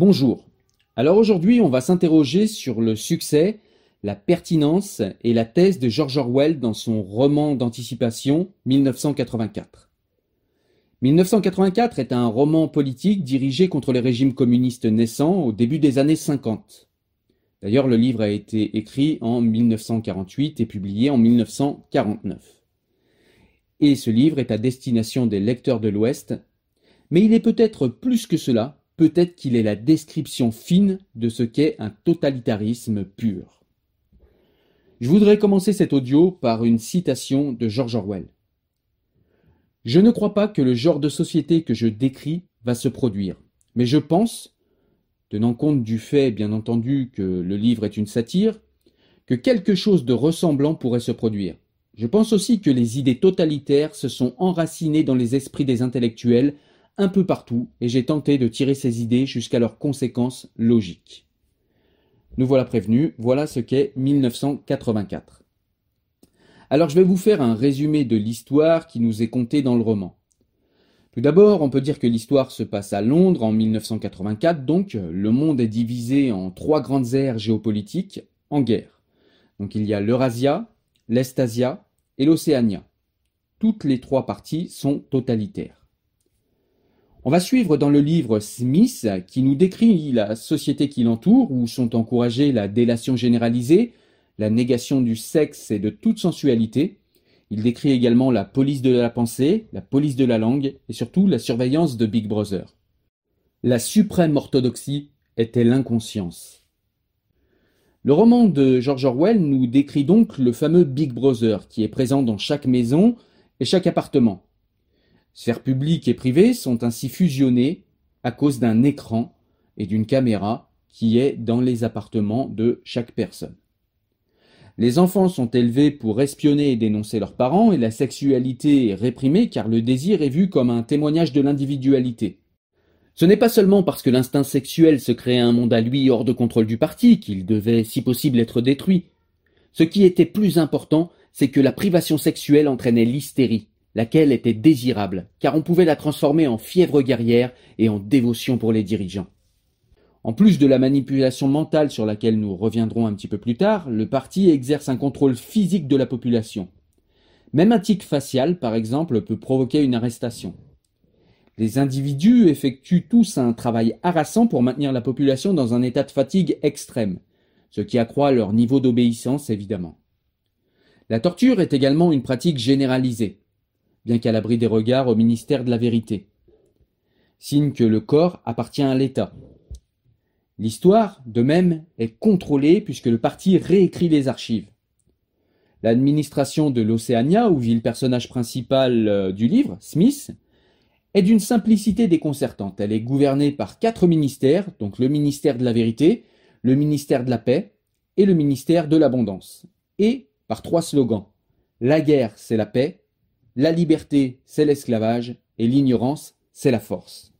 Bonjour. Alors aujourd'hui, on va s'interroger sur le succès, la pertinence et la thèse de George Orwell dans son roman d'anticipation 1984. 1984 est un roman politique dirigé contre les régimes communistes naissants au début des années 50. D'ailleurs, le livre a été écrit en 1948 et publié en 1949. Et ce livre est à destination des lecteurs de l'Ouest, mais il est peut-être plus que cela, peut-être qu'il est la description fine de ce qu'est un totalitarisme pur. Je voudrais commencer cet audio par une citation de George Orwell. Je ne crois pas que le genre de société que je décris va se produire, mais je pense, tenant compte du fait, bien entendu, que le livre est une satire, que quelque chose de ressemblant pourrait se produire. Je pense aussi que les idées totalitaires se sont enracinées dans les esprits des intellectuels un peu partout et j'ai tenté de tirer ces idées jusqu'à leurs conséquences logiques. Nous voilà prévenus, voilà ce qu'est 1984. Alors je vais vous faire un résumé de l'histoire qui nous est contée dans le roman. Tout d'abord, on peut dire que l'histoire se passe à Londres en 1984, donc le monde est divisé en trois grandes aires géopolitiques en guerre. Donc il y a l'Eurasia, l'Estasia et l'Océania. Toutes les trois parties sont totalitaires. On va suivre dans le livre Smith qui nous décrit la société qui l'entoure où sont encouragées la délation généralisée, la négation du sexe et de toute sensualité. Il décrit également la police de la pensée, la police de la langue et surtout la surveillance de Big Brother. La suprême orthodoxie était l'inconscience. Le roman de George Orwell nous décrit donc le fameux Big Brother qui est présent dans chaque maison et chaque appartement. Sphères publiques et privées sont ainsi fusionnées à cause d'un écran et d'une caméra qui est dans les appartements de chaque personne. Les enfants sont élevés pour espionner et dénoncer leurs parents et la sexualité est réprimée car le désir est vu comme un témoignage de l'individualité. Ce n'est pas seulement parce que l'instinct sexuel se créait un monde à lui hors de contrôle du parti qu'il devait si possible être détruit. Ce qui était plus important, c'est que la privation sexuelle entraînait l'hystérie, laquelle était désirable, car on pouvait la transformer en fièvre guerrière et en dévotion pour les dirigeants. En plus de la manipulation mentale sur laquelle nous reviendrons un petit peu plus tard, le parti exerce un contrôle physique de la population. Même un tic facial, par exemple, peut provoquer une arrestation. Les individus effectuent tous un travail harassant pour maintenir la population dans un état de fatigue extrême, ce qui accroît leur niveau d'obéissance évidemment. La torture est également une pratique généralisée bien qu'à l'abri des regards au ministère de la Vérité. Signe que le corps appartient à l'État. L'histoire, de même, est contrôlée puisque le parti réécrit les archives. L'administration de l'Océania, où vit le personnage principal euh, du livre, Smith, est d'une simplicité déconcertante. Elle est gouvernée par quatre ministères, donc le ministère de la Vérité, le ministère de la Paix et le ministère de l'Abondance, et par trois slogans. La guerre, c'est la paix, la liberté, c'est l'esclavage, et l'ignorance, c'est la force.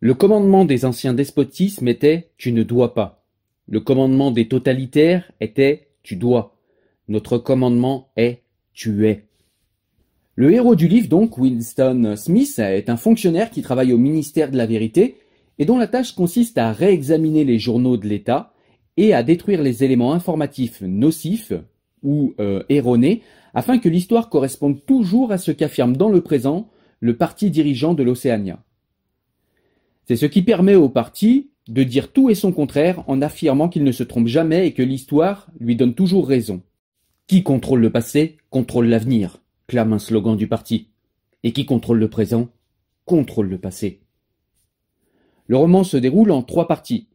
Le commandement des anciens despotismes était Tu ne dois pas. Le commandement des totalitaires était Tu dois. Notre commandement est Tu es. Le héros du livre, donc, Winston Smith, est un fonctionnaire qui travaille au ministère de la Vérité et dont la tâche consiste à réexaminer les journaux de l'État et à détruire les éléments informatifs nocifs ou euh, erronés afin que l'histoire corresponde toujours à ce qu'affirme dans le présent le parti dirigeant de l'Océania. C'est ce qui permet au parti de dire tout et son contraire en affirmant qu'il ne se trompe jamais et que l'histoire lui donne toujours raison. Qui contrôle le passé contrôle l'avenir, clame un slogan du parti. Et qui contrôle le présent contrôle le passé. Le roman se déroule en trois parties.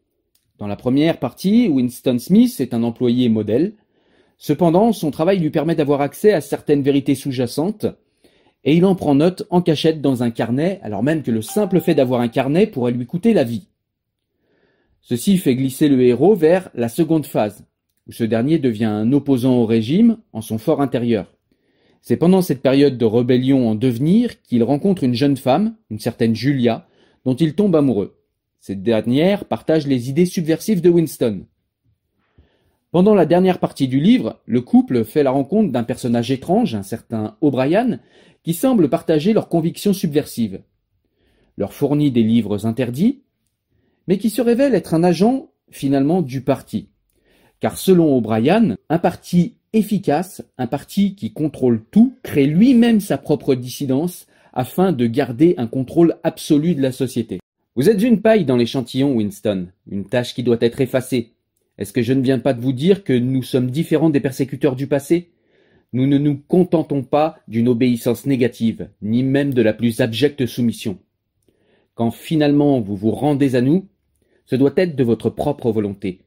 Dans la première partie, Winston Smith est un employé modèle, Cependant, son travail lui permet d'avoir accès à certaines vérités sous-jacentes, et il en prend note en cachette dans un carnet, alors même que le simple fait d'avoir un carnet pourrait lui coûter la vie. Ceci fait glisser le héros vers la seconde phase, où ce dernier devient un opposant au régime en son fort intérieur. C'est pendant cette période de rébellion en devenir qu'il rencontre une jeune femme, une certaine Julia, dont il tombe amoureux. Cette dernière partage les idées subversives de Winston. Pendant la dernière partie du livre, le couple fait la rencontre d'un personnage étrange, un certain O'Brien, qui semble partager leurs convictions subversives. Leur fournit des livres interdits, mais qui se révèle être un agent finalement du parti. Car selon O'Brien, un parti efficace, un parti qui contrôle tout, crée lui-même sa propre dissidence afin de garder un contrôle absolu de la société. Vous êtes une paille dans l'échantillon, Winston, une tâche qui doit être effacée. Est-ce que je ne viens pas de vous dire que nous sommes différents des persécuteurs du passé? Nous ne nous contentons pas d'une obéissance négative, ni même de la plus abjecte soumission. Quand finalement vous vous rendez à nous, ce doit être de votre propre volonté.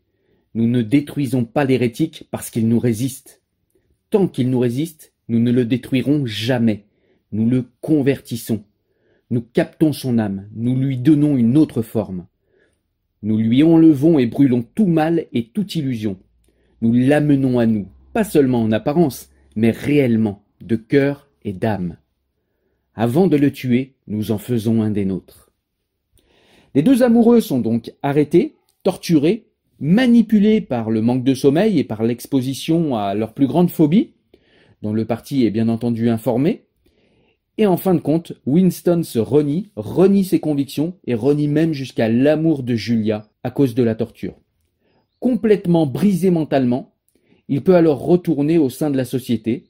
Nous ne détruisons pas l'hérétique parce qu'il nous résiste. Tant qu'il nous résiste, nous ne le détruirons jamais. Nous le convertissons. Nous captons son âme, nous lui donnons une autre forme. Nous lui enlevons et brûlons tout mal et toute illusion. Nous l'amenons à nous, pas seulement en apparence, mais réellement, de cœur et d'âme. Avant de le tuer, nous en faisons un des nôtres. Les deux amoureux sont donc arrêtés, torturés, manipulés par le manque de sommeil et par l'exposition à leur plus grande phobie, dont le parti est bien entendu informé, et en fin de compte, Winston se renie, renie ses convictions et renie même jusqu'à l'amour de Julia à cause de la torture. Complètement brisé mentalement, il peut alors retourner au sein de la société,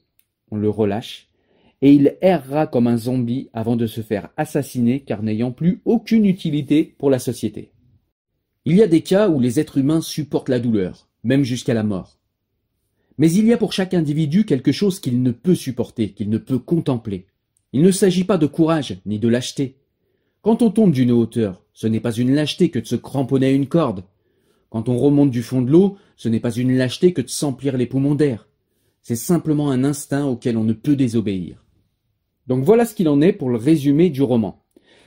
on le relâche, et il errera comme un zombie avant de se faire assassiner car n'ayant plus aucune utilité pour la société. Il y a des cas où les êtres humains supportent la douleur, même jusqu'à la mort. Mais il y a pour chaque individu quelque chose qu'il ne peut supporter, qu'il ne peut contempler. Il ne s'agit pas de courage ni de lâcheté. Quand on tombe d'une hauteur, ce n'est pas une lâcheté que de se cramponner à une corde. Quand on remonte du fond de l'eau, ce n'est pas une lâcheté que de s'emplir les poumons d'air. C'est simplement un instinct auquel on ne peut désobéir. Donc voilà ce qu'il en est pour le résumé du roman.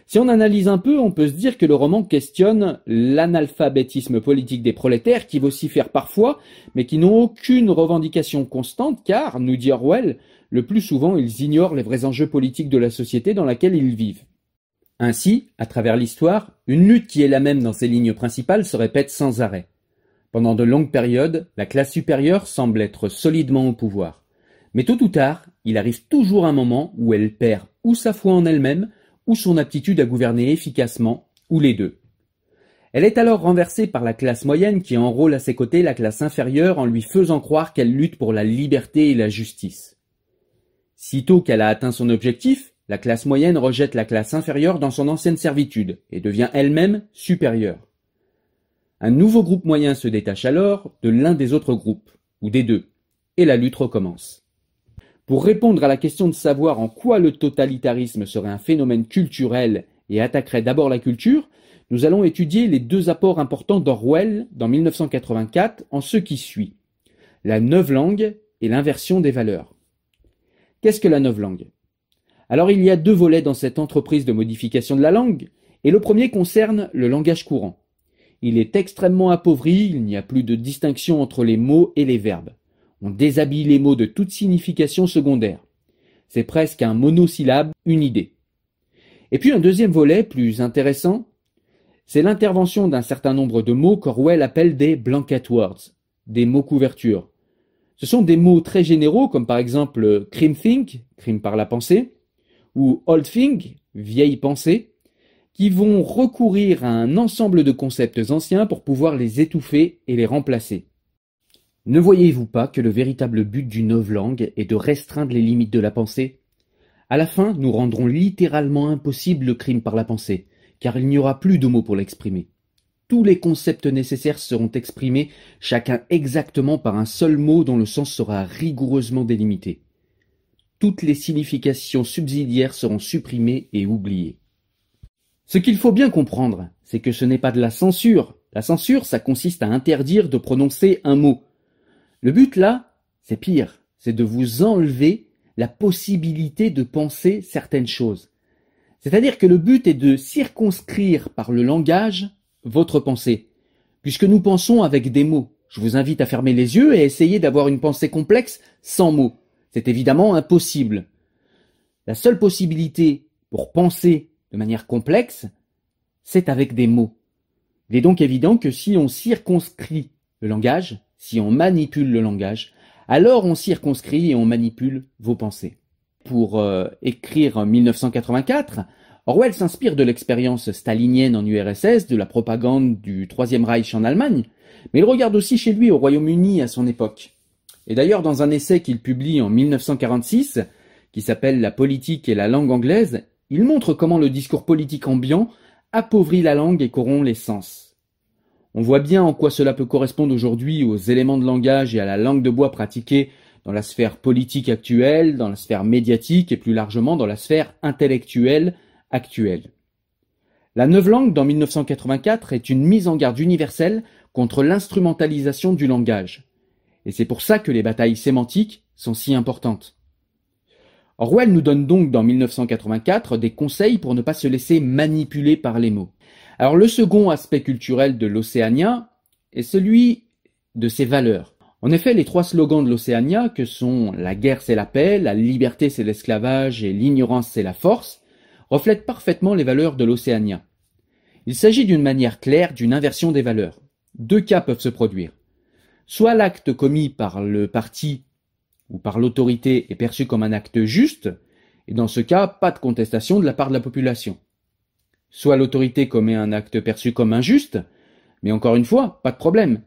Si on analyse un peu, on peut se dire que le roman questionne l'analphabétisme politique des prolétaires qui vocifèrent parfois, mais qui n'ont aucune revendication constante, car, nous dit Orwell, le plus souvent ils ignorent les vrais enjeux politiques de la société dans laquelle ils vivent. Ainsi, à travers l'histoire, une lutte qui est la même dans ses lignes principales se répète sans arrêt. Pendant de longues périodes, la classe supérieure semble être solidement au pouvoir. Mais tôt ou tard, il arrive toujours un moment où elle perd ou sa foi en elle-même, ou son aptitude à gouverner efficacement, ou les deux. Elle est alors renversée par la classe moyenne qui enrôle à ses côtés la classe inférieure en lui faisant croire qu'elle lutte pour la liberté et la justice. Sitôt qu'elle a atteint son objectif, la classe moyenne rejette la classe inférieure dans son ancienne servitude et devient elle-même supérieure. Un nouveau groupe moyen se détache alors de l'un des autres groupes, ou des deux, et la lutte recommence. Pour répondre à la question de savoir en quoi le totalitarisme serait un phénomène culturel et attaquerait d'abord la culture, nous allons étudier les deux apports importants d'Orwell dans 1984 en ce qui suit. La neuve langue et l'inversion des valeurs. Qu'est-ce que la langue Alors il y a deux volets dans cette entreprise de modification de la langue, et le premier concerne le langage courant. Il est extrêmement appauvri, il n'y a plus de distinction entre les mots et les verbes. On déshabille les mots de toute signification secondaire. C'est presque un monosyllabe, une idée. Et puis un deuxième volet, plus intéressant, c'est l'intervention d'un certain nombre de mots qu'Orwell appelle des blanket words, des mots couvertures. Ce sont des mots très généraux comme par exemple crime think, crime par la pensée, ou old think, vieille pensée, qui vont recourir à un ensemble de concepts anciens pour pouvoir les étouffer et les remplacer. Ne voyez-vous pas que le véritable but d'une langue est de restreindre les limites de la pensée? À la fin, nous rendrons littéralement impossible le crime par la pensée, car il n'y aura plus de mots pour l'exprimer tous les concepts nécessaires seront exprimés, chacun exactement par un seul mot dont le sens sera rigoureusement délimité. Toutes les significations subsidiaires seront supprimées et oubliées. Ce qu'il faut bien comprendre, c'est que ce n'est pas de la censure. La censure, ça consiste à interdire de prononcer un mot. Le but là, c'est pire, c'est de vous enlever la possibilité de penser certaines choses. C'est-à-dire que le but est de circonscrire par le langage votre pensée, puisque nous pensons avec des mots. Je vous invite à fermer les yeux et à essayer d'avoir une pensée complexe sans mots. C'est évidemment impossible. La seule possibilité pour penser de manière complexe, c'est avec des mots. Il est donc évident que si on circonscrit le langage, si on manipule le langage, alors on circonscrit et on manipule vos pensées. Pour euh, écrire 1984, Orwell s'inspire de l'expérience stalinienne en URSS, de la propagande du Troisième Reich en Allemagne, mais il regarde aussi chez lui au Royaume-Uni à son époque. Et d'ailleurs, dans un essai qu'il publie en 1946, qui s'appelle La politique et la langue anglaise, il montre comment le discours politique ambiant appauvrit la langue et corrompt les sens. On voit bien en quoi cela peut correspondre aujourd'hui aux éléments de langage et à la langue de bois pratiquée dans la sphère politique actuelle, dans la sphère médiatique et plus largement dans la sphère intellectuelle actuelle. La neuve langue dans 1984 est une mise en garde universelle contre l'instrumentalisation du langage. Et c'est pour ça que les batailles sémantiques sont si importantes. Orwell nous donne donc dans 1984 des conseils pour ne pas se laisser manipuler par les mots. Alors le second aspect culturel de l'Océania est celui de ses valeurs. En effet, les trois slogans de l'Océania, que sont la guerre c'est la paix, la liberté c'est l'esclavage et l'ignorance c'est la force, reflètent parfaitement les valeurs de l'Océania. Il s'agit d'une manière claire d'une inversion des valeurs. Deux cas peuvent se produire. Soit l'acte commis par le parti ou par l'autorité est perçu comme un acte juste, et dans ce cas, pas de contestation de la part de la population. Soit l'autorité commet un acte perçu comme injuste, mais encore une fois, pas de problème,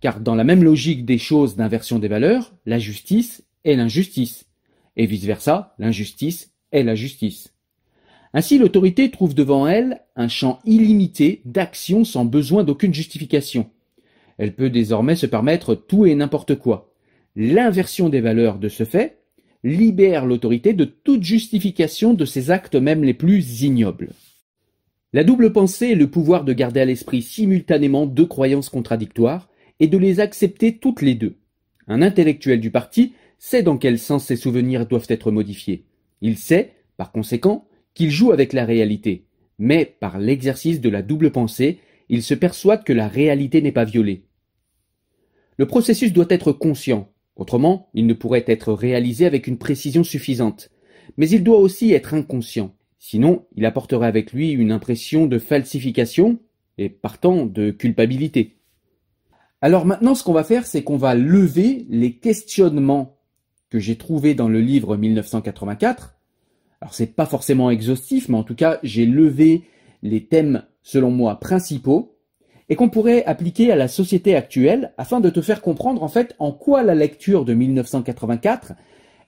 car dans la même logique des choses d'inversion des valeurs, la justice est l'injustice, et vice-versa, l'injustice est la justice. Ainsi, l'autorité trouve devant elle un champ illimité d'action sans besoin d'aucune justification. Elle peut désormais se permettre tout et n'importe quoi. L'inversion des valeurs de ce fait libère l'autorité de toute justification de ses actes même les plus ignobles. La double pensée est le pouvoir de garder à l'esprit simultanément deux croyances contradictoires et de les accepter toutes les deux. Un intellectuel du parti sait dans quel sens ses souvenirs doivent être modifiés. Il sait, par conséquent, qu'il joue avec la réalité, mais par l'exercice de la double pensée, il se persuade que la réalité n'est pas violée. Le processus doit être conscient, Autrement, il ne pourrait être réalisé avec une précision suffisante. Mais il doit aussi être inconscient. Sinon, il apporterait avec lui une impression de falsification et partant de culpabilité. Alors maintenant, ce qu'on va faire, c'est qu'on va lever les questionnements que j'ai trouvés dans le livre 1984. Alors c'est pas forcément exhaustif, mais en tout cas, j'ai levé les thèmes, selon moi, principaux et qu'on pourrait appliquer à la société actuelle afin de te faire comprendre en fait en quoi la lecture de 1984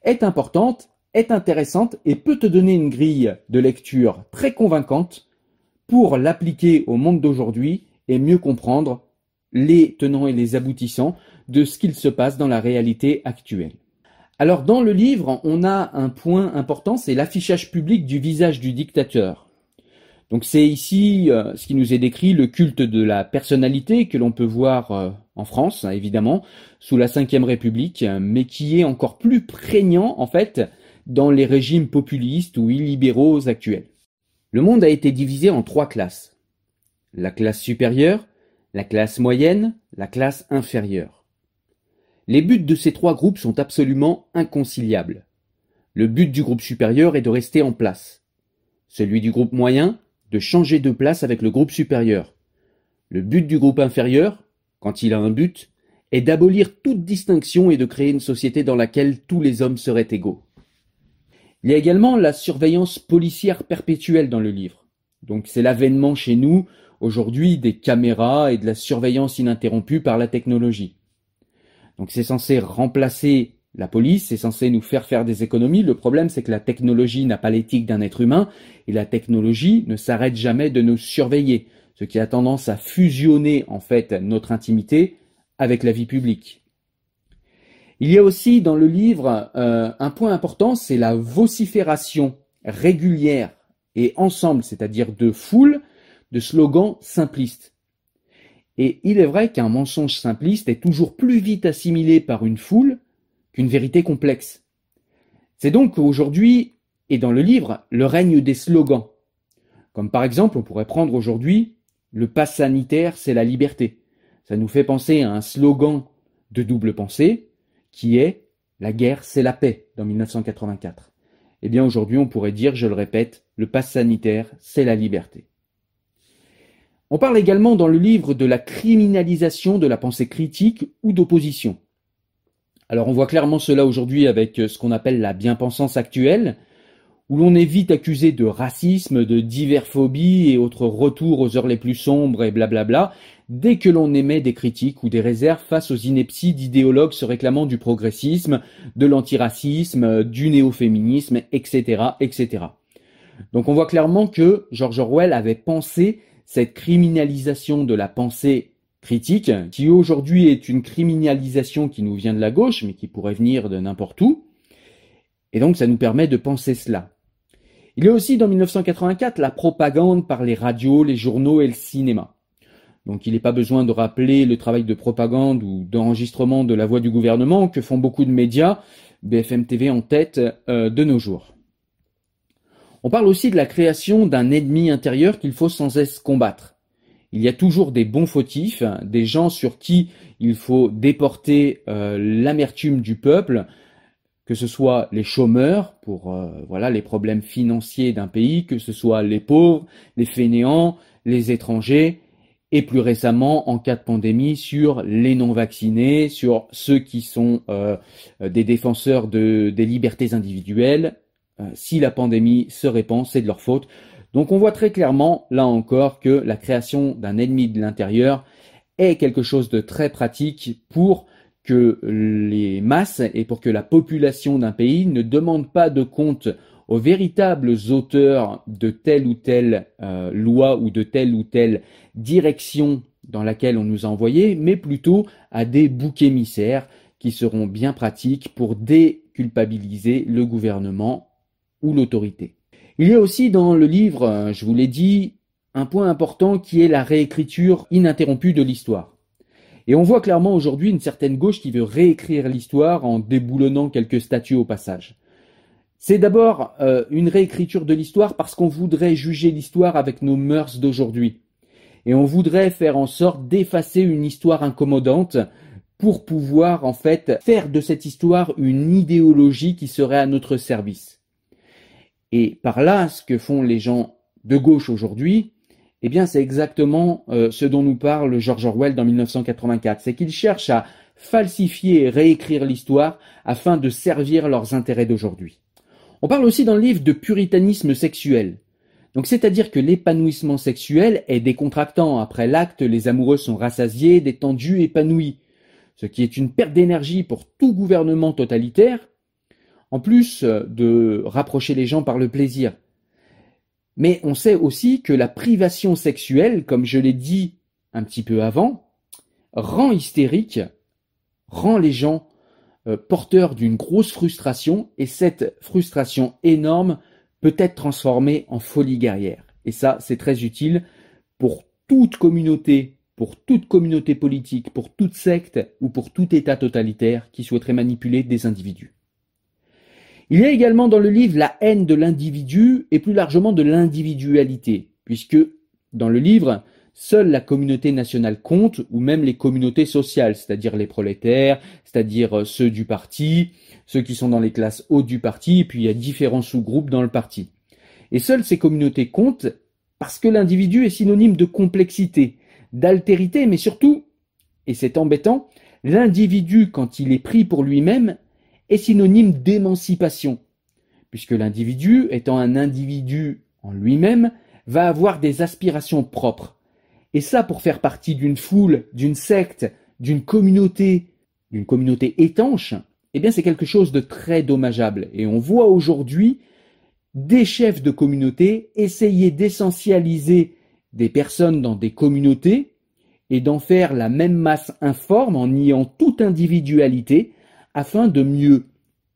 est importante, est intéressante et peut te donner une grille de lecture très convaincante pour l'appliquer au monde d'aujourd'hui et mieux comprendre les tenants et les aboutissants de ce qu'il se passe dans la réalité actuelle. Alors dans le livre, on a un point important, c'est l'affichage public du visage du dictateur. Donc c'est ici euh, ce qui nous est décrit le culte de la personnalité que l'on peut voir euh, en France, hein, évidemment, sous la Ve République, mais qui est encore plus prégnant en fait dans les régimes populistes ou illibéraux actuels. Le monde a été divisé en trois classes. La classe supérieure, la classe moyenne, la classe inférieure. Les buts de ces trois groupes sont absolument inconciliables. Le but du groupe supérieur est de rester en place. Celui du groupe moyen de changer de place avec le groupe supérieur. Le but du groupe inférieur, quand il a un but, est d'abolir toute distinction et de créer une société dans laquelle tous les hommes seraient égaux. Il y a également la surveillance policière perpétuelle dans le livre. Donc c'est l'avènement chez nous aujourd'hui des caméras et de la surveillance ininterrompue par la technologie. Donc c'est censé remplacer la police est censée nous faire faire des économies. Le problème, c'est que la technologie n'a pas l'éthique d'un être humain et la technologie ne s'arrête jamais de nous surveiller, ce qui a tendance à fusionner en fait notre intimité avec la vie publique. Il y a aussi dans le livre euh, un point important, c'est la vocifération régulière et ensemble, c'est-à-dire de foule, de slogans simplistes. Et il est vrai qu'un mensonge simpliste est toujours plus vite assimilé par une foule qu'une vérité complexe. C'est donc aujourd'hui, et dans le livre, le règne des slogans. Comme par exemple, on pourrait prendre aujourd'hui le pass sanitaire, c'est la liberté. Ça nous fait penser à un slogan de double pensée qui est la guerre, c'est la paix dans 1984. Eh bien aujourd'hui, on pourrait dire, je le répète, le pass sanitaire, c'est la liberté. On parle également dans le livre de la criminalisation de la pensée critique ou d'opposition. Alors on voit clairement cela aujourd'hui avec euh, ce qu'on appelle la bien-pensance actuelle, où l'on est vite accusé de racisme, de diverphobie et autres retours aux heures les plus sombres et blablabla, dès que l'on émet des critiques ou des réserves face aux inepties d'idéologues se réclamant du progressisme, de l'antiracisme, du néo-féminisme, etc., etc. Donc on voit clairement que George Orwell avait pensé cette criminalisation de la pensée critique, qui aujourd'hui est une criminalisation qui nous vient de la gauche, mais qui pourrait venir de n'importe où. Et donc ça nous permet de penser cela. Il y a aussi dans 1984 la propagande par les radios, les journaux et le cinéma. Donc il n'est pas besoin de rappeler le travail de propagande ou d'enregistrement de la voix du gouvernement que font beaucoup de médias, BFM TV en tête, euh, de nos jours. On parle aussi de la création d'un ennemi intérieur qu'il faut sans cesse combattre. Il y a toujours des bons fautifs, des gens sur qui il faut déporter euh, l'amertume du peuple, que ce soit les chômeurs pour euh, voilà les problèmes financiers d'un pays, que ce soit les pauvres, les fainéants, les étrangers, et plus récemment en cas de pandémie sur les non vaccinés, sur ceux qui sont euh, des défenseurs de, des libertés individuelles. Euh, si la pandémie se répand, c'est de leur faute. Donc on voit très clairement, là encore, que la création d'un ennemi de l'intérieur est quelque chose de très pratique pour que les masses et pour que la population d'un pays ne demande pas de compte aux véritables auteurs de telle ou telle euh, loi ou de telle ou telle direction dans laquelle on nous a envoyés, mais plutôt à des boucs émissaires qui seront bien pratiques pour déculpabiliser le gouvernement l'autorité. Il y a aussi dans le livre, je vous l'ai dit, un point important qui est la réécriture ininterrompue de l'histoire. Et on voit clairement aujourd'hui une certaine gauche qui veut réécrire l'histoire en déboulonnant quelques statues au passage. C'est d'abord euh, une réécriture de l'histoire parce qu'on voudrait juger l'histoire avec nos mœurs d'aujourd'hui. Et on voudrait faire en sorte d'effacer une histoire incommodante pour pouvoir en fait faire de cette histoire une idéologie qui serait à notre service. Et par là, ce que font les gens de gauche aujourd'hui, eh bien, c'est exactement euh, ce dont nous parle George Orwell dans 1984. C'est qu'ils cherchent à falsifier et réécrire l'histoire afin de servir leurs intérêts d'aujourd'hui. On parle aussi dans le livre de puritanisme sexuel. Donc, c'est-à-dire que l'épanouissement sexuel est décontractant. Après l'acte, les amoureux sont rassasiés, détendus, épanouis. Ce qui est une perte d'énergie pour tout gouvernement totalitaire, en plus euh, de rapprocher les gens par le plaisir. Mais on sait aussi que la privation sexuelle, comme je l'ai dit un petit peu avant, rend hystérique, rend les gens euh, porteurs d'une grosse frustration, et cette frustration énorme peut être transformée en folie guerrière. Et ça, c'est très utile pour toute communauté, pour toute communauté politique, pour toute secte ou pour tout État totalitaire qui souhaiterait manipuler des individus. Il y a également dans le livre la haine de l'individu et plus largement de l'individualité, puisque dans le livre, seule la communauté nationale compte, ou même les communautés sociales, c'est-à-dire les prolétaires, c'est-à-dire euh, ceux du parti, ceux qui sont dans les classes hautes du parti, et puis il y a différents sous-groupes dans le parti. Et seules ces communautés comptent parce que l'individu est synonyme de complexité, d'altérité, mais surtout, et c'est embêtant, l'individu, quand il est pris pour lui-même, est synonyme d'émancipation, puisque l'individu, étant un individu en lui-même, va avoir des aspirations propres. Et ça, pour faire partie d'une foule, d'une secte, d'une communauté, d'une communauté étanche, eh bien c'est quelque chose de très dommageable. Et on voit aujourd'hui des chefs de communauté essayer d'essentialiser des personnes dans des communautés et d'en faire la même masse informe en niant toute individualité afin de mieux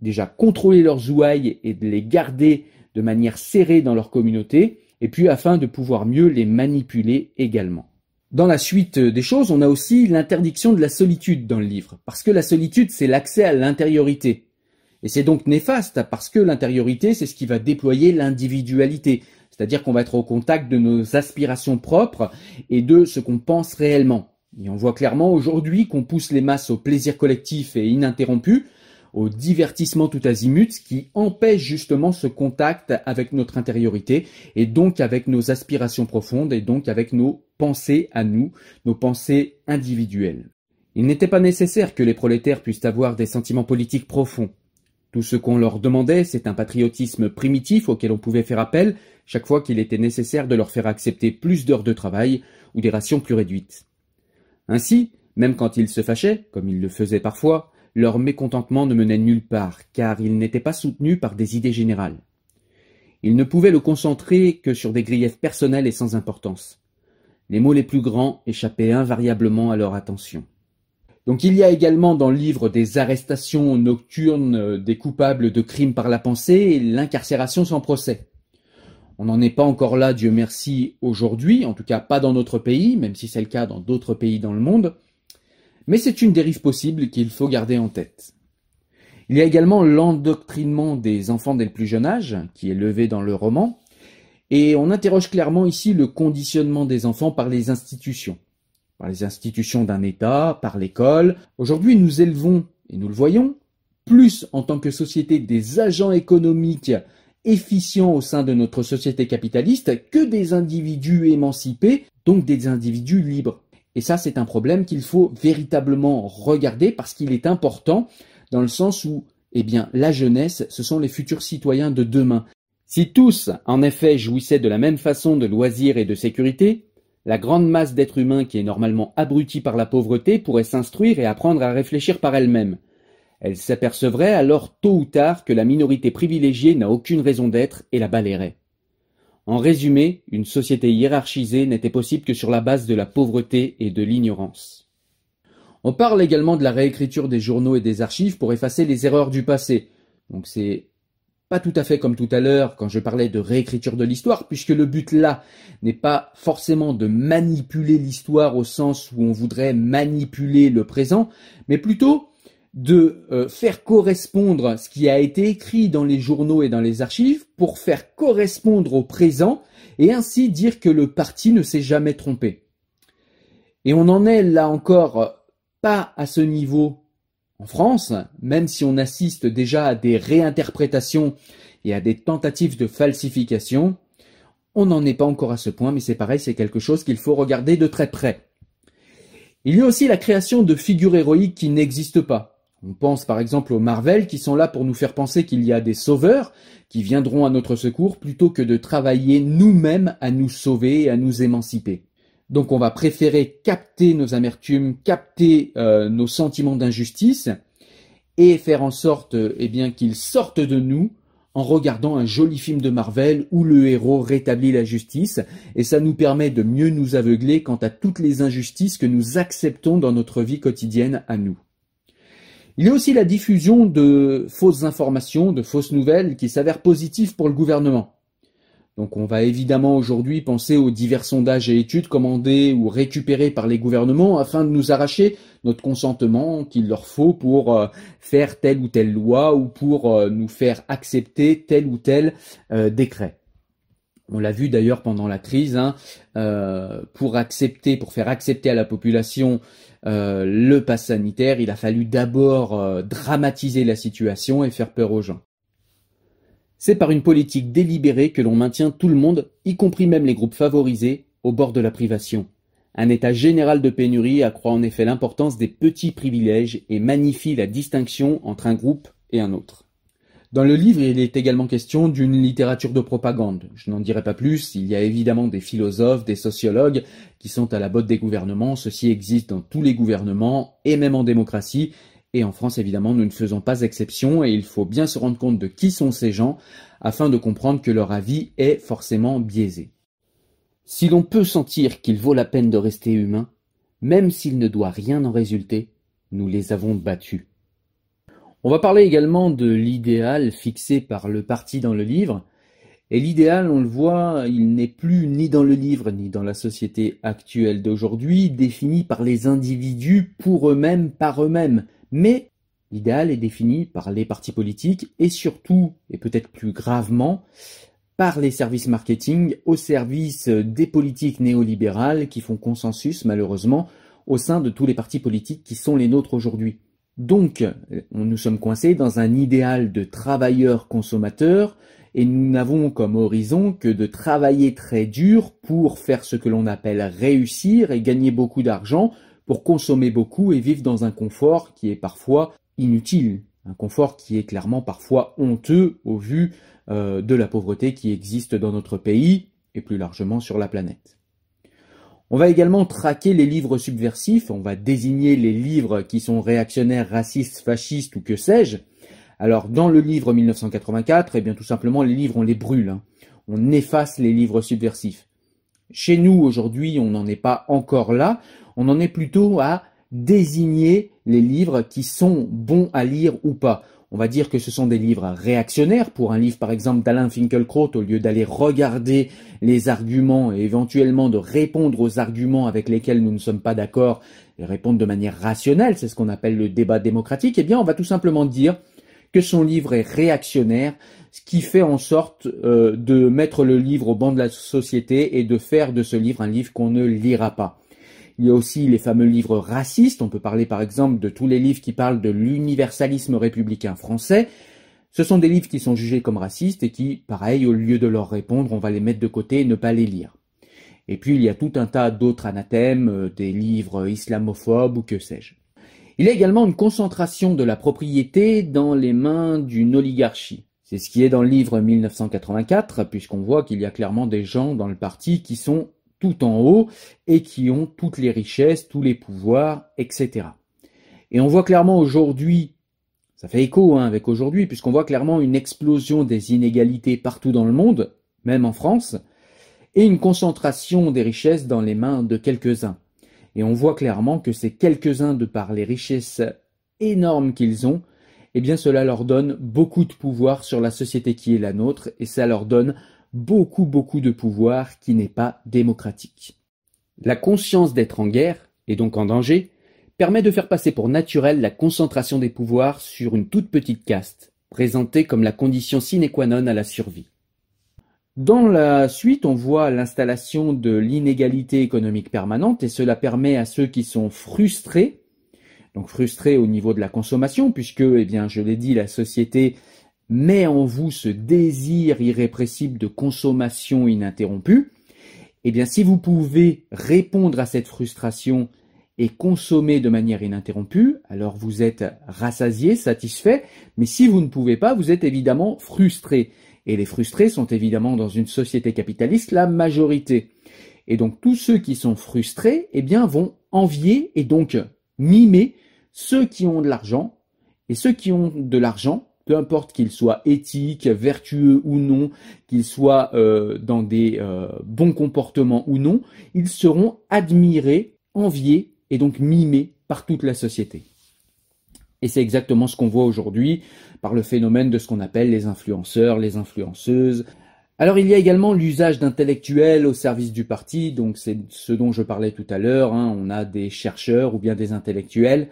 déjà contrôler leurs ouailles et de les garder de manière serrée dans leur communauté, et puis afin de pouvoir mieux les manipuler également. Dans la suite des choses, on a aussi l'interdiction de la solitude dans le livre, parce que la solitude, c'est l'accès à l'intériorité. Et c'est donc néfaste, parce que l'intériorité, c'est ce qui va déployer l'individualité, c'est-à-dire qu'on va être au contact de nos aspirations propres et de ce qu'on pense réellement. Et on voit clairement aujourd'hui qu'on pousse les masses au plaisir collectif et ininterrompu, au divertissement tout azimut, qui empêche justement ce contact avec notre intériorité et donc avec nos aspirations profondes et donc avec nos pensées à nous, nos pensées individuelles. Il n'était pas nécessaire que les prolétaires puissent avoir des sentiments politiques profonds. Tout ce qu'on leur demandait, c'est un patriotisme primitif auquel on pouvait faire appel chaque fois qu'il était nécessaire de leur faire accepter plus d'heures de travail ou des rations plus réduites. Ainsi, même quand ils se fâchaient, comme ils le faisaient parfois, leur mécontentement ne menait nulle part, car ils n'étaient pas soutenus par des idées générales. Ils ne pouvaient le concentrer que sur des griefs personnels et sans importance. Les mots les plus grands échappaient invariablement à leur attention. Donc il y a également dans le livre des arrestations nocturnes des coupables de crimes par la pensée et l'incarcération sans procès. On n'en est pas encore là, Dieu merci, aujourd'hui, en tout cas pas dans notre pays, même si c'est le cas dans d'autres pays dans le monde, mais c'est une dérive possible qu'il faut garder en tête. Il y a également l'endoctrinement des enfants dès le plus jeune âge, qui est levé dans le roman, et on interroge clairement ici le conditionnement des enfants par les institutions, par les institutions d'un État, par l'école. Aujourd'hui, nous élevons, et nous le voyons, plus en tant que société des agents économiques efficients au sein de notre société capitaliste que des individus émancipés, donc des individus libres. Et ça, c'est un problème qu'il faut véritablement regarder parce qu'il est important dans le sens où, eh bien, la jeunesse, ce sont les futurs citoyens de demain. Si tous, en effet, jouissaient de la même façon de loisirs et de sécurité, la grande masse d'êtres humains qui est normalement abrutie par la pauvreté pourrait s'instruire et apprendre à réfléchir par elle-même. Elle s'apercevrait alors tôt ou tard que la minorité privilégiée n'a aucune raison d'être et la balayerait. En résumé, une société hiérarchisée n'était possible que sur la base de la pauvreté et de l'ignorance. On parle également de la réécriture des journaux et des archives pour effacer les erreurs du passé. Donc c'est pas tout à fait comme tout à l'heure quand je parlais de réécriture de l'histoire, puisque le but là n'est pas forcément de manipuler l'histoire au sens où on voudrait manipuler le présent, mais plutôt de euh, faire correspondre ce qui a été écrit dans les journaux et dans les archives pour faire correspondre au présent et ainsi dire que le parti ne s'est jamais trompé. Et on en est là encore pas à ce niveau en France, même si on assiste déjà à des réinterprétations et à des tentatives de falsification, on n'en est pas encore à ce point, mais c'est pareil, c'est quelque chose qu'il faut regarder de très près. Il y a aussi la création de figures héroïques qui n'existent pas. On pense par exemple aux Marvel qui sont là pour nous faire penser qu'il y a des sauveurs qui viendront à notre secours plutôt que de travailler nous-mêmes à nous sauver et à nous émanciper. Donc on va préférer capter nos amertumes, capter euh, nos sentiments d'injustice et faire en sorte eh bien qu'ils sortent de nous en regardant un joli film de Marvel où le héros rétablit la justice et ça nous permet de mieux nous aveugler quant à toutes les injustices que nous acceptons dans notre vie quotidienne à nous. Il y a aussi la diffusion de fausses informations, de fausses nouvelles qui s'avèrent positives pour le gouvernement. Donc on va évidemment aujourd'hui penser aux divers sondages et études commandés ou récupérés par les gouvernements afin de nous arracher notre consentement qu'il leur faut pour euh, faire telle ou telle loi ou pour euh, nous faire accepter tel ou tel euh, décret. On l'a vu d'ailleurs pendant la crise, hein, pour accepter, pour faire accepter à la population euh, le pass sanitaire, il a fallu d'abord euh, dramatiser la situation et faire peur aux gens. C'est par une politique délibérée que l'on maintient tout le monde, y compris même les groupes favorisés, au bord de la privation. Un état général de pénurie accroît en effet l'importance des petits privilèges et magnifie la distinction entre un groupe et un autre. Dans le livre, il est également question d'une littérature de propagande. Je n'en dirai pas plus, il y a évidemment des philosophes, des sociologues qui sont à la botte des gouvernements, ceci existe dans tous les gouvernements et même en démocratie, et en France évidemment nous ne faisons pas exception et il faut bien se rendre compte de qui sont ces gens afin de comprendre que leur avis est forcément biaisé. Si l'on peut sentir qu'il vaut la peine de rester humain, même s'il ne doit rien en résulter, nous les avons battus. On va parler également de l'idéal fixé par le parti dans le livre. Et l'idéal, on le voit, il n'est plus ni dans le livre ni dans la société actuelle d'aujourd'hui défini par les individus pour eux-mêmes, par eux-mêmes. Mais l'idéal est défini par les partis politiques et surtout, et peut-être plus gravement, par les services marketing au service des politiques néolibérales qui font consensus malheureusement au sein de tous les partis politiques qui sont les nôtres aujourd'hui. Donc, nous sommes coincés dans un idéal de travailleur consommateur et nous n'avons comme horizon que de travailler très dur pour faire ce que l'on appelle réussir et gagner beaucoup d'argent pour consommer beaucoup et vivre dans un confort qui est parfois inutile. Un confort qui est clairement parfois honteux au vu euh, de la pauvreté qui existe dans notre pays et plus largement sur la planète. On va également traquer les livres subversifs, on va désigner les livres qui sont réactionnaires, racistes, fascistes ou que sais-je. Alors dans le livre 1984, eh bien tout simplement les livres on les brûle, hein. on efface les livres subversifs. Chez nous aujourd'hui on n'en est pas encore là, on en est plutôt à désigner les livres qui sont bons à lire ou pas. On va dire que ce sont des livres réactionnaires. Pour un livre, par exemple, d'Alain Finkielkraut, au lieu d'aller regarder les arguments et éventuellement de répondre aux arguments avec lesquels nous ne sommes pas d'accord et répondre de manière rationnelle, c'est ce qu'on appelle le débat démocratique, eh bien, on va tout simplement dire que son livre est réactionnaire, ce qui fait en sorte euh, de mettre le livre au banc de la société et de faire de ce livre un livre qu'on ne lira pas. Il y a aussi les fameux livres racistes. On peut parler par exemple de tous les livres qui parlent de l'universalisme républicain français. Ce sont des livres qui sont jugés comme racistes et qui, pareil, au lieu de leur répondre, on va les mettre de côté et ne pas les lire. Et puis il y a tout un tas d'autres anathèmes, euh, des livres islamophobes ou que sais-je. Il y a également une concentration de la propriété dans les mains d'une oligarchie. C'est ce qui est dans le livre 1984, puisqu'on voit qu'il y a clairement des gens dans le parti qui sont tout en haut et qui ont toutes les richesses, tous les pouvoirs, etc. Et on voit clairement aujourd'hui, ça fait écho hein, avec aujourd'hui, puisqu'on voit clairement une explosion des inégalités partout dans le monde, même en France, et une concentration des richesses dans les mains de quelques-uns. Et on voit clairement que ces quelques-uns, de par les richesses énormes qu'ils ont, eh bien cela leur donne beaucoup de pouvoir sur la société qui est la nôtre, et ça leur donne beaucoup beaucoup de pouvoir qui n'est pas démocratique. La conscience d'être en guerre, et donc en danger, permet de faire passer pour naturel la concentration des pouvoirs sur une toute petite caste, présentée comme la condition sine qua non à la survie. Dans la suite, on voit l'installation de l'inégalité économique permanente et cela permet à ceux qui sont frustrés, donc frustrés au niveau de la consommation, puisque, eh bien, je l'ai dit, la société met en vous ce désir irrépressible de consommation ininterrompue, eh bien si vous pouvez répondre à cette frustration et consommer de manière ininterrompue, alors vous êtes rassasié, satisfait, mais si vous ne pouvez pas, vous êtes évidemment frustré. Et les frustrés sont évidemment dans une société capitaliste la majorité. Et donc tous ceux qui sont frustrés, eh bien vont envier et donc mimer ceux qui ont de l'argent. Et ceux qui ont de l'argent peu importe qu'il soit éthique, vertueux ou non, qu'il soit euh, dans des euh, bons comportements ou non, ils seront admirés, enviés et donc mimés par toute la société. Et c'est exactement ce qu'on voit aujourd'hui par le phénomène de ce qu'on appelle les influenceurs, les influenceuses. Alors il y a également l'usage d'intellectuels au service du parti, donc c'est ce dont je parlais tout à l'heure, hein. on a des chercheurs ou bien des intellectuels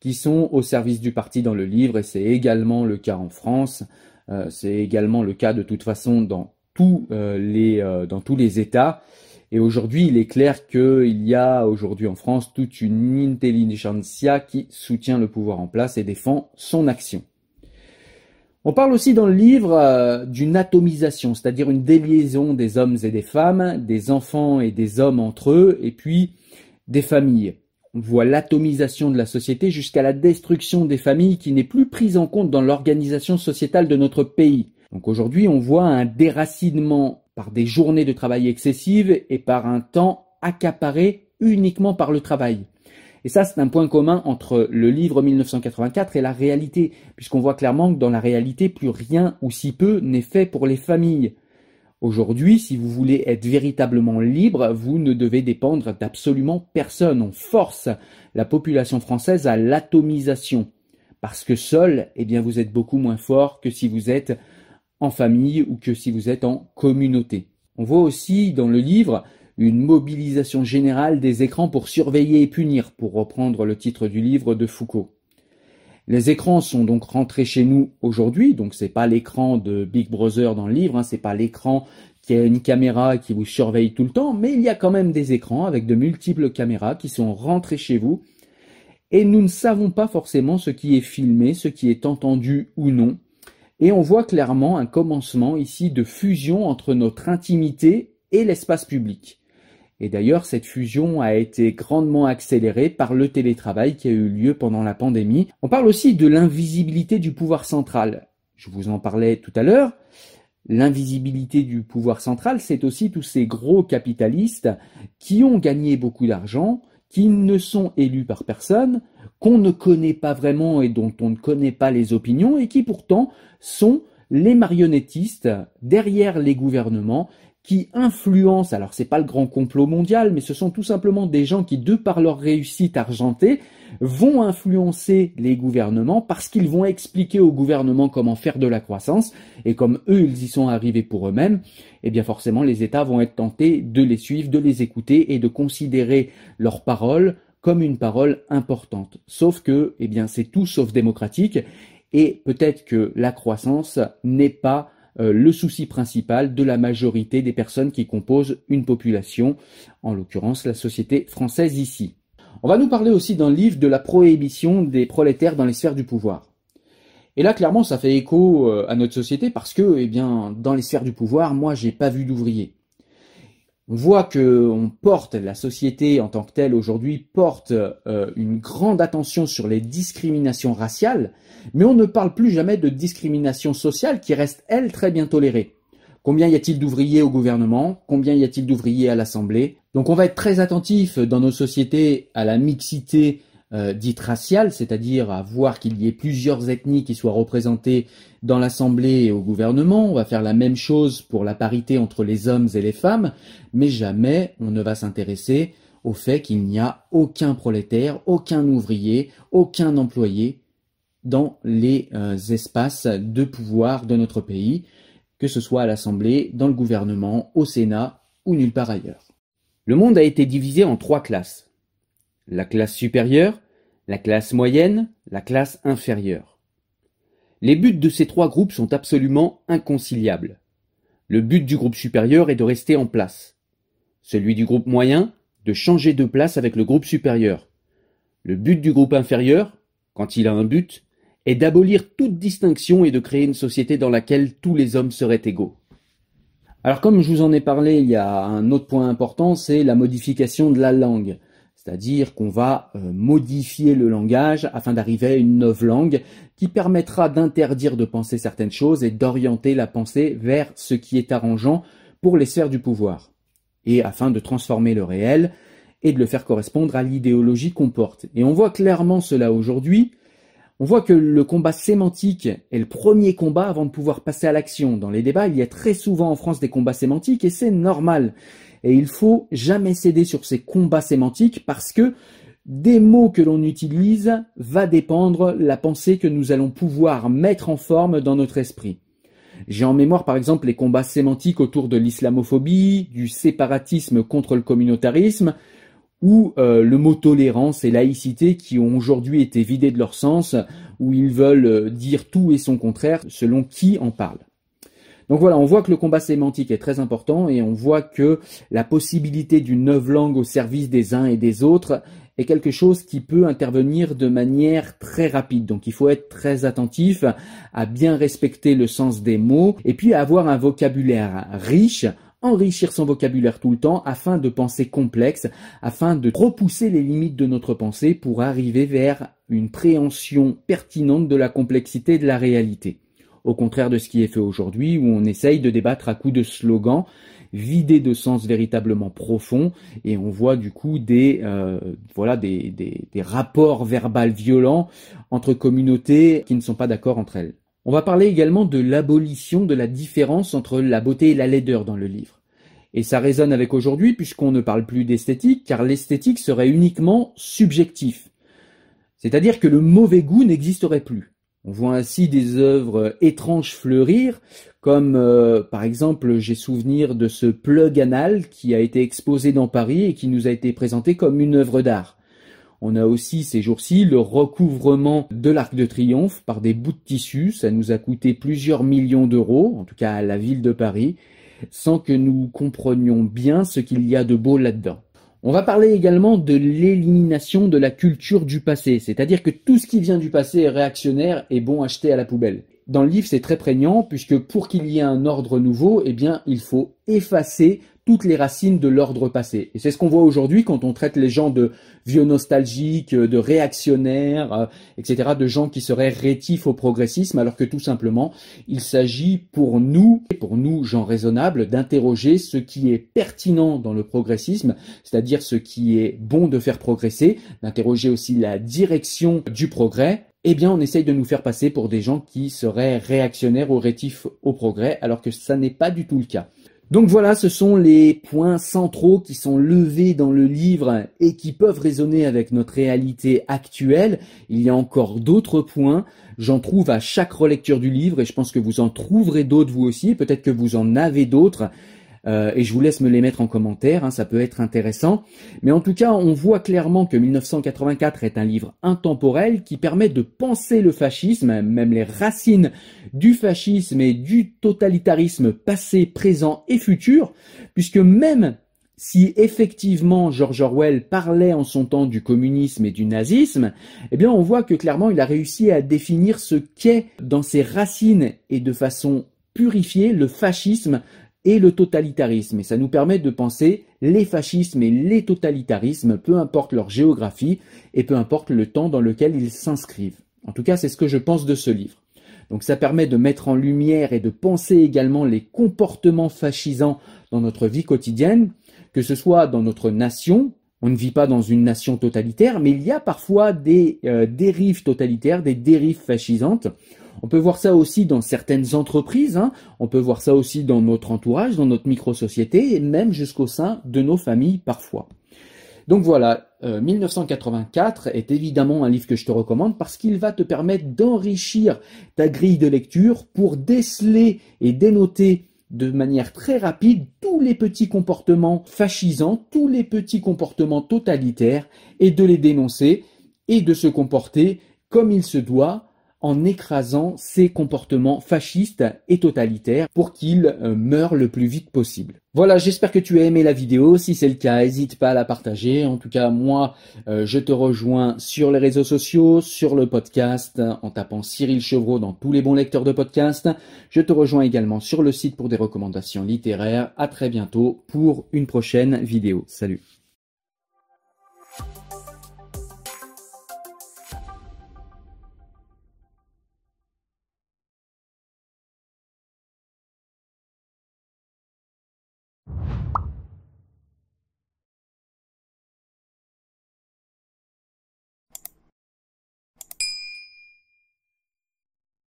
qui sont au service du parti dans le livre, et c'est également le cas en France, euh, c'est également le cas de toute façon dans, tous euh, les, euh, dans tous les États. Et aujourd'hui, il est clair qu'il y a aujourd'hui en France toute une intelligentsia qui soutient le pouvoir en place et défend son action. On parle aussi dans le livre d'une atomisation, c'est-à-dire une déliaison des hommes et des femmes, des enfants et des hommes entre eux, et puis des familles. On voit l'atomisation de la société jusqu'à la destruction des familles qui n'est plus prise en compte dans l'organisation sociétale de notre pays. Donc aujourd'hui, on voit un déracinement par des journées de travail excessives et par un temps accaparé uniquement par le travail. Et ça, c'est un point commun entre le livre 1984 et la réalité, puisqu'on voit clairement que dans la réalité, plus rien ou si peu n'est fait pour les familles. Aujourd'hui, si vous voulez être véritablement libre, vous ne devez dépendre d'absolument personne. On force la population française à l'atomisation. Parce que seul, eh bien, vous êtes beaucoup moins fort que si vous êtes en famille ou que si vous êtes en communauté. On voit aussi dans le livre une mobilisation générale des écrans pour surveiller et punir, pour reprendre le titre du livre de Foucault. Les écrans sont donc rentrés chez nous aujourd'hui, donc c'est pas l'écran de Big Brother dans le livre, hein, c'est pas l'écran qui a une caméra qui vous surveille tout le temps, mais il y a quand même des écrans avec de multiples caméras qui sont rentrés chez vous, et nous ne savons pas forcément ce qui est filmé, ce qui est entendu ou non. Et on voit clairement un commencement ici de fusion entre notre intimité et l'espace public. Et d'ailleurs, cette fusion a été grandement accélérée par le télétravail qui a eu lieu pendant la pandémie. On parle aussi de l'invisibilité du pouvoir central. Je vous en parlais tout à l'heure. L'invisibilité du pouvoir central, c'est aussi tous ces gros capitalistes qui ont gagné beaucoup d'argent, qui ne sont élus par personne, qu'on ne connaît pas vraiment et dont on ne connaît pas les opinions, et qui pourtant sont les marionnettistes derrière les gouvernements qui influencent, alors c'est pas le grand complot mondial, mais ce sont tout simplement des gens qui, de par leur réussite argentée, vont influencer les gouvernements parce qu'ils vont expliquer aux gouvernements comment faire de la croissance, et comme eux, ils y sont arrivés pour eux-mêmes, eh bien forcément les États vont être tentés de les suivre, de les écouter et de considérer leurs paroles comme une parole importante. Sauf que, eh bien, c'est tout sauf démocratique, et peut-être que la croissance n'est pas le souci principal de la majorité des personnes qui composent une population, en l'occurrence la société française ici. On va nous parler aussi d'un livre de la prohibition des prolétaires dans les sphères du pouvoir. Et là, clairement, ça fait écho euh, à notre société parce que, eh bien, dans les sphères du pouvoir, moi, j'ai pas vu d'ouvriers. On voit que on porte, la société en tant que telle aujourd'hui porte euh, une grande attention sur les discriminations raciales, mais on ne parle plus jamais de discrimination sociale qui reste, elle, très bien tolérée. Combien y a-t-il d'ouvriers au gouvernement? Combien y a-t-il d'ouvriers à l'Assemblée? Donc on va être très attentif dans nos sociétés à la mixité euh, dite raciale, c'est-à-dire à voir qu'il y ait plusieurs ethnies qui soient représentées dans l'Assemblée et au gouvernement. On va faire la même chose pour la parité entre les hommes et les femmes, mais jamais on ne va s'intéresser au fait qu'il n'y a aucun prolétaire, aucun ouvrier, aucun employé dans les euh, espaces de pouvoir de notre pays, que ce soit à l'Assemblée, dans le gouvernement, au Sénat ou nulle part ailleurs. Le monde a été divisé en trois classes la classe supérieure, la classe moyenne, la classe inférieure. Les buts de ces trois groupes sont absolument inconciliables. Le but du groupe supérieur est de rester en place. Celui du groupe moyen, de changer de place avec le groupe supérieur. Le but du groupe inférieur, quand il a un but, est d'abolir toute distinction et de créer une société dans laquelle tous les hommes seraient égaux. Alors comme je vous en ai parlé, il y a un autre point important, c'est la modification de la langue. C'est-à-dire qu'on va euh, modifier le langage afin d'arriver à une nouvelle langue qui permettra d'interdire de penser certaines choses et d'orienter la pensée vers ce qui est arrangeant pour les sphères du pouvoir. Et afin de transformer le réel et de le faire correspondre à l'idéologie qu'on porte. Et on voit clairement cela aujourd'hui. On voit que le combat sémantique est le premier combat avant de pouvoir passer à l'action. Dans les débats, il y a très souvent en France des combats sémantiques et c'est normal. Et il faut jamais céder sur ces combats sémantiques parce que des mots que l'on utilise va dépendre la pensée que nous allons pouvoir mettre en forme dans notre esprit. J'ai en mémoire par exemple les combats sémantiques autour de l'islamophobie, du séparatisme contre le communautarisme, ou euh, le mot tolérance et laïcité qui ont aujourd'hui été vidés de leur sens, où ils veulent euh, dire tout et son contraire selon qui en parle. Donc voilà, on voit que le combat sémantique est très important et on voit que la possibilité d'une neuve langue au service des uns et des autres est quelque chose qui peut intervenir de manière très rapide. Donc il faut être très attentif à bien respecter le sens des mots et puis à avoir un vocabulaire riche enrichir son vocabulaire tout le temps afin de penser complexe, afin de repousser les limites de notre pensée pour arriver vers une préhension pertinente de la complexité de la réalité au contraire de ce qui est fait aujourd'hui, où on essaye de débattre à coups de slogans vidés de sens véritablement profond, et on voit du coup des euh, voilà des, rapports verbaux violents entre communautés qui ne sont pas d'accord entre elles. On va parler également de l'abolition de la différence entre la beauté et la laideur dans le livre. Et ça résonne avec aujourd'hui puisqu'on ne parle plus d'esthétique, car l'esthétique serait uniquement subjectif. C'est-à-dire que le mauvais goût n'existerait plus. On voit ainsi des œuvres étranges fleurir, comme euh, par exemple j'ai souvenir de ce plug anal qui a été exposé dans Paris et qui nous a été présenté comme une œuvre d'art. On a aussi ces jours-ci le recouvrement de l'Arc de Triomphe par des bouts de tissu, ça nous a coûté plusieurs millions d'euros, en tout cas à la ville de Paris, sans que nous comprenions bien ce qu'il y a de beau là-dedans. On va parler également de l'élimination de la culture du passé, c'est-à-dire que tout ce qui vient du passé est réactionnaire et bon acheté à la poubelle. Dans le livre, c'est très prégnant puisque pour qu'il y ait un ordre nouveau, eh bien, il faut effacer toutes les racines de l'ordre passé. Et c'est ce qu'on voit aujourd'hui quand on traite les gens de vieux nostalgiques, de réactionnaires, euh, etc., de gens qui seraient rétifs au progressisme, alors que tout simplement, il s'agit pour nous, pour nous gens raisonnables, d'interroger ce qui est pertinent dans le progressisme, c'est-à-dire ce qui est bon de faire progresser, d'interroger aussi la direction du progrès, eh bien on essaye de nous faire passer pour des gens qui seraient réactionnaires ou rétifs au progrès, alors que ça n'est pas du tout le cas. Donc voilà, ce sont les points centraux qui sont levés dans le livre et qui peuvent résonner avec notre réalité actuelle. Il y a encore d'autres points. J'en trouve à chaque relecture du livre et je pense que vous en trouverez d'autres vous aussi. Peut-être que vous en avez d'autres. Euh, et je vous laisse me les mettre en commentaire, hein, ça peut être intéressant. Mais en tout cas, on voit clairement que 1984 est un livre intemporel qui permet de penser le fascisme, même les racines du fascisme et du totalitarisme passé, présent et futur, puisque même si effectivement George Orwell parlait en son temps du communisme et du nazisme, eh bien on voit que clairement il a réussi à définir ce qu'est dans ses racines et de façon purifiée le fascisme et le totalitarisme. Et ça nous permet de penser les fascismes et les totalitarismes, peu importe leur géographie et peu importe le temps dans lequel ils s'inscrivent. En tout cas, c'est ce que je pense de ce livre. Donc ça permet de mettre en lumière et de penser également les comportements fascisants dans notre vie quotidienne, que ce soit dans notre nation, on ne vit pas dans une nation totalitaire, mais il y a parfois des euh, dérives totalitaires, des dérives fascisantes. On peut voir ça aussi dans certaines entreprises, hein. on peut voir ça aussi dans notre entourage, dans notre micro-société, et même jusqu'au sein de nos familles parfois. Donc voilà, 1984 euh, est évidemment un livre que je te recommande parce qu'il va te permettre d'enrichir ta grille de lecture pour déceler et dénoter de manière très rapide tous les petits comportements fascisants, tous les petits comportements totalitaires et de les dénoncer et de se comporter comme il se doit en écrasant ces comportements fascistes et totalitaires pour qu'ils euh, meurent le plus vite possible. Voilà, j'espère que tu as aimé la vidéo. Si c'est le cas, n'hésite pas à la partager. En tout cas, moi, euh, je te rejoins sur les réseaux sociaux, sur le podcast, en tapant Cyril Chevreau dans tous les bons lecteurs de podcast. Je te rejoins également sur le site pour des recommandations littéraires. À très bientôt pour une prochaine vidéo. Salut.